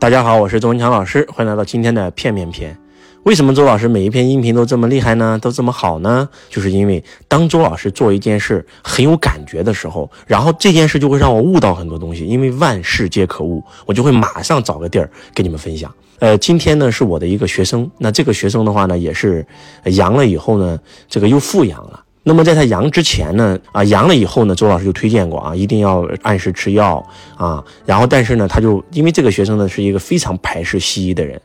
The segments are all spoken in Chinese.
大家好，我是周文强老师，欢迎来到今天的片面篇。为什么周老师每一篇音频都这么厉害呢？都这么好呢？就是因为当周老师做一件事很有感觉的时候，然后这件事就会让我悟到很多东西。因为万事皆可悟，我就会马上找个地儿跟你们分享。呃，今天呢是我的一个学生，那这个学生的话呢也是阳了以后呢，这个又复阳了。那么在他阳之前呢，啊阳了以后呢，周老师就推荐过啊，一定要按时吃药啊。然后但是呢，他就因为这个学生呢是一个非常排斥西医的人。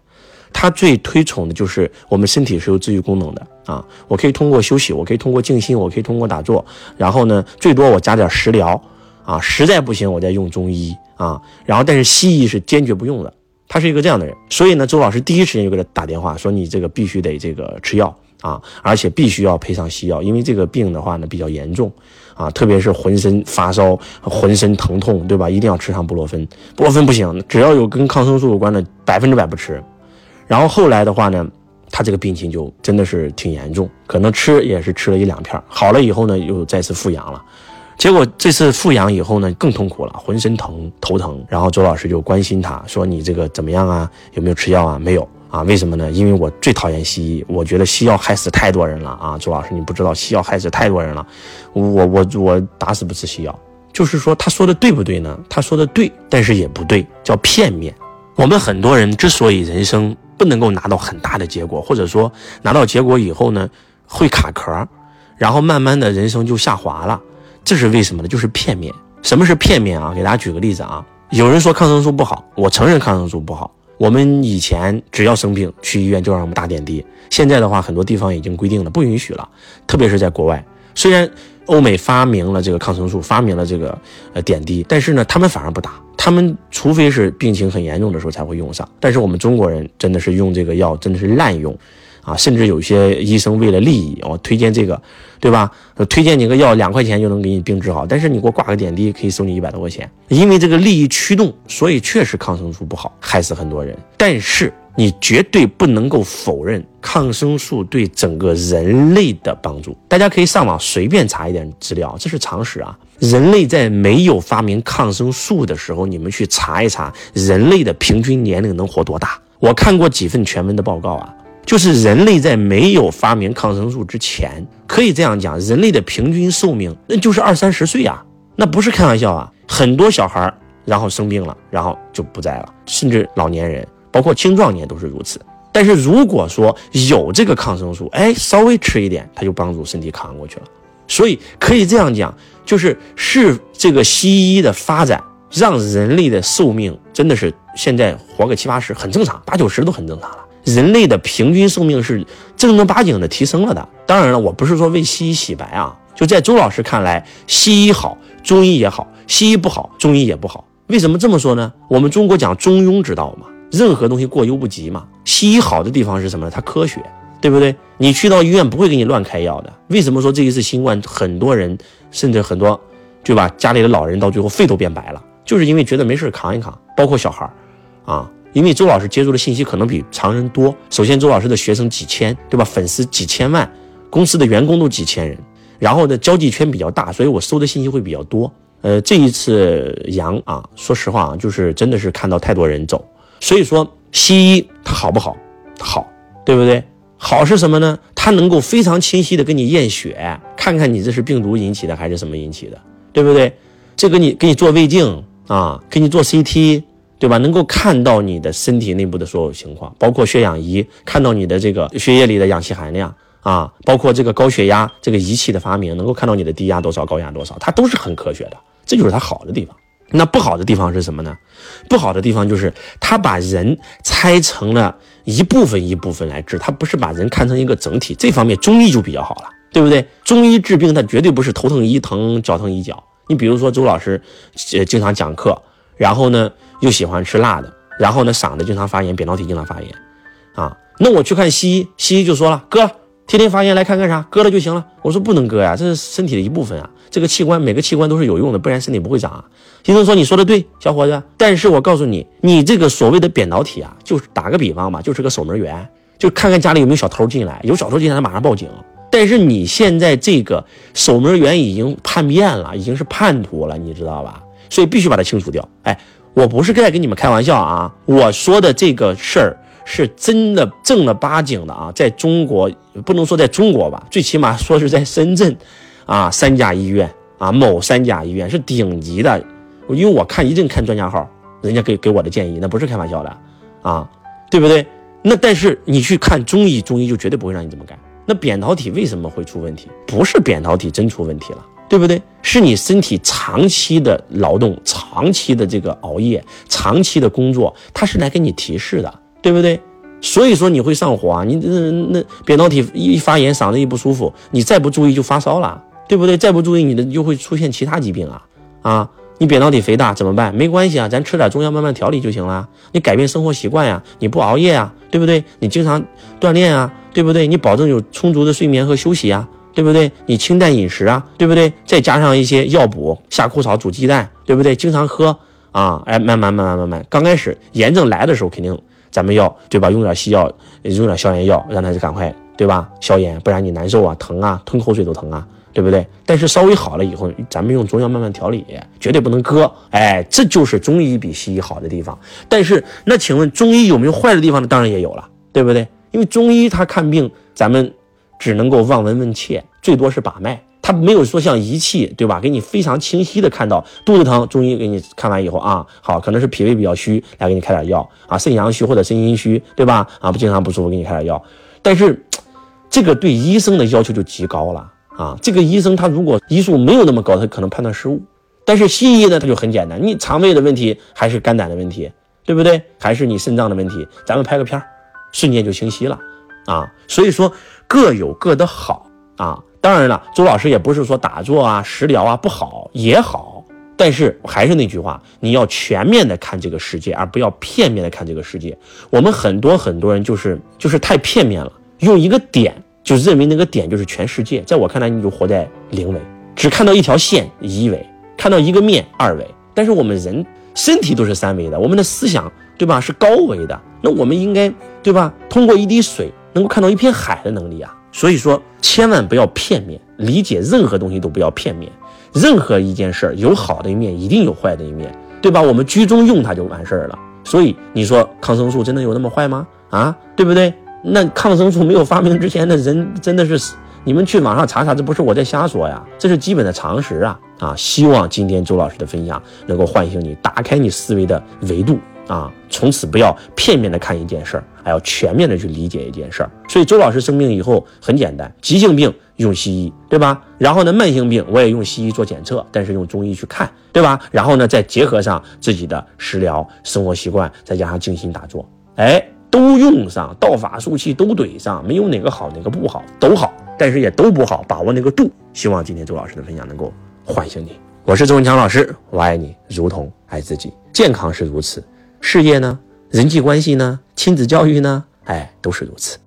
他最推崇的就是我们身体是有自愈功能的啊！我可以通过休息，我可以通过静心，我可以通过打坐，然后呢，最多我加点食疗啊，实在不行我再用中医啊。然后，但是西医是坚决不用的。他是一个这样的人，所以呢，周老师第一时间就给他打电话说：“你这个必须得这个吃药啊，而且必须要配上西药，因为这个病的话呢比较严重啊，特别是浑身发烧、浑身疼痛，对吧？一定要吃上布洛芬，布洛芬不行，只要有跟抗生素有关的，百分之百不吃。”然后后来的话呢，他这个病情就真的是挺严重，可能吃也是吃了一两片，好了以后呢，又再次复阳了。结果这次复阳以后呢，更痛苦了，浑身疼、头疼。然后周老师就关心他说：“你这个怎么样啊？有没有吃药啊？没有啊？为什么呢？因为我最讨厌西医，我觉得西药害死太多人了啊！周老师，你不知道西药害死太多人了，我我我打死不吃西药。就是说他说的对不对呢？他说的对，但是也不对，叫片面。我们很多人之所以人生。不能够拿到很大的结果，或者说拿到结果以后呢，会卡壳，然后慢慢的人生就下滑了，这是为什么呢？就是片面。什么是片面啊？给大家举个例子啊，有人说抗生素不好，我承认抗生素不好。我们以前只要生病去医院就让我们打点滴，现在的话很多地方已经规定了不允许了，特别是在国外，虽然。欧美发明了这个抗生素，发明了这个呃点滴，但是呢，他们反而不打，他们除非是病情很严重的时候才会用上。但是我们中国人真的是用这个药真的是滥用，啊，甚至有些医生为了利益，我推荐这个，对吧？推荐你个药两块钱就能给你病治好，但是你给我挂个点滴可以收你一百多块钱，因为这个利益驱动，所以确实抗生素不好，害死很多人。但是。你绝对不能够否认抗生素对整个人类的帮助。大家可以上网随便查一点资料，这是常识啊。人类在没有发明抗生素的时候，你们去查一查，人类的平均年龄能活多大？我看过几份全文的报告啊，就是人类在没有发明抗生素之前，可以这样讲，人类的平均寿命那就是二三十岁啊，那不是开玩笑啊。很多小孩然后生病了，然后就不在了，甚至老年人。包括青壮年都是如此，但是如果说有这个抗生素，哎，稍微吃一点，它就帮助身体扛过去了。所以可以这样讲，就是是这个西医的发展，让人类的寿命真的是现在活个七八十很正常，八九十都很正常了。人类的平均寿命是正儿八经的提升了的。当然了，我不是说为西医洗白啊，就在周老师看来，西医好，中医也好；西医不好，中医也不好。为什么这么说呢？我们中国讲中庸之道嘛。任何东西过犹不及嘛。西医好的地方是什么呢？它科学，对不对？你去到医院不会给你乱开药的。为什么说这一次新冠很多人，甚至很多，对吧？家里的老人到最后肺都变白了，就是因为觉得没事扛一扛。包括小孩啊，因为周老师接触的信息可能比常人多。首先，周老师的学生几千，对吧？粉丝几千万，公司的员工都几千人，然后呢，交际圈比较大，所以我收的信息会比较多。呃，这一次阳啊，说实话啊，就是真的是看到太多人走。所以说，西医它好不好？好，对不对？好是什么呢？它能够非常清晰的给你验血，看看你这是病毒引起的还是什么引起的，对不对？这个你给你做胃镜啊，给你做 CT，对吧？能够看到你的身体内部的所有情况，包括血氧仪，看到你的这个血液里的氧气含量啊，包括这个高血压这个仪器的发明，能够看到你的低压多少，高压多少，它都是很科学的，这就是它好的地方。那不好的地方是什么呢？不好的地方就是它把人拆成了一部分一部分来治，它不是把人看成一个整体。这方面中医就比较好了，对不对？中医治病，它绝对不是头疼医疼，脚疼医脚。你比如说周老师，呃，经常讲课，然后呢又喜欢吃辣的，然后呢嗓子经常发炎，扁桃体经常发炎，啊，那我去看西医，西医就说了，哥。天天发炎来看干啥？割了就行了。我说不能割呀，这是身体的一部分啊。这个器官每个器官都是有用的，不然身体不会长啊。医生说你说的对，小伙子。但是我告诉你，你这个所谓的扁桃体啊，就是打个比方吧，就是个守门员，就看看家里有没有小偷进来，有小偷进来他马上报警。但是你现在这个守门员已经叛变了，已经是叛徒了，你知道吧？所以必须把它清除掉。哎，我不是在跟你们开玩笑啊，我说的这个事儿是真的正儿八经的啊，在中国不能说在中国吧，最起码说是在深圳，啊三甲医院啊某三甲医院是顶级的，因为我看一阵看专家号，人家给给我的建议那不是开玩笑的啊，对不对？那但是你去看中医，中医就绝对不会让你这么干。那扁桃体为什么会出问题？不是扁桃体真出问题了。对不对？是你身体长期的劳动、长期的这个熬夜、长期的工作，它是来给你提示的，对不对？所以说你会上火啊，你那那扁桃体一发炎，嗓子一不舒服，你再不注意就发烧了，对不对？再不注意，你的就会出现其他疾病啊啊！你扁桃体肥大怎么办？没关系啊，咱吃点中药慢慢调理就行了。你改变生活习惯呀，你不熬夜啊，对不对？你经常锻炼啊，对不对？你保证有充足的睡眠和休息啊。对不对？你清淡饮食啊，对不对？再加上一些药补，夏枯草煮鸡蛋，对不对？经常喝啊，哎，慢慢慢慢慢慢，刚开始炎症来的时候，肯定咱们要对吧？用点西药，用点消炎药，让它赶快对吧？消炎，不然你难受啊，疼啊，吞口水都疼啊，对不对？但是稍微好了以后，咱们用中药慢慢调理，绝对不能割。哎，这就是中医比西医好的地方。但是那请问中医有没有坏的地方呢？当然也有了，对不对？因为中医它看病，咱们。只能够望闻问切，最多是把脉，他没有说像仪器，对吧？给你非常清晰的看到肚子疼，中医给你看完以后啊，好，可能是脾胃比较虚，来给你开点药啊，肾阳虚或者肾阴虚，对吧？啊，不经常不舒服，给你开点药。但是这个对医生的要求就极高了啊！这个医生他如果医术没有那么高，他可能判断失误。但是西医呢，他就很简单，你肠胃的问题还是肝胆的问题，对不对？还是你肾脏的问题，咱们拍个片儿，瞬间就清晰了啊！所以说。各有各的好啊，当然了，周老师也不是说打坐啊、食疗啊不好也好，但是还是那句话，你要全面的看这个世界，而不要片面的看这个世界。我们很多很多人就是就是太片面了，用一个点就认为那个点就是全世界。在我看来，你就活在零维，只看到一条线一维，看到一个面二维。但是我们人身体都是三维的，我们的思想对吧是高维的，那我们应该对吧通过一滴水。能够看到一片海的能力啊，所以说千万不要片面理解任何东西，都不要片面。任何一件事儿有好的一面，一定有坏的一面，对吧？我们居中用它就完事儿了。所以你说抗生素真的有那么坏吗？啊，对不对？那抗生素没有发明之前的人真的是，你们去网上查查，这不是我在瞎说呀，这是基本的常识啊啊！希望今天周老师的分享能够唤醒你，打开你思维的维度。啊，从此不要片面的看一件事儿，还要全面的去理解一件事儿。所以周老师生病以后很简单，急性病用西医，对吧？然后呢，慢性病我也用西医做检测，但是用中医去看，对吧？然后呢，再结合上自己的食疗、生活习惯，再加上静心打坐，哎，都用上，道法术器都怼上，没有哪个好哪个不好，都好，但是也都不好，把握那个度。希望今天周老师的分享能够唤醒你。我是周文强老师，我爱你如同爱自己，健康是如此。事业呢，人际关系呢，亲子教育呢，哎，都是如此。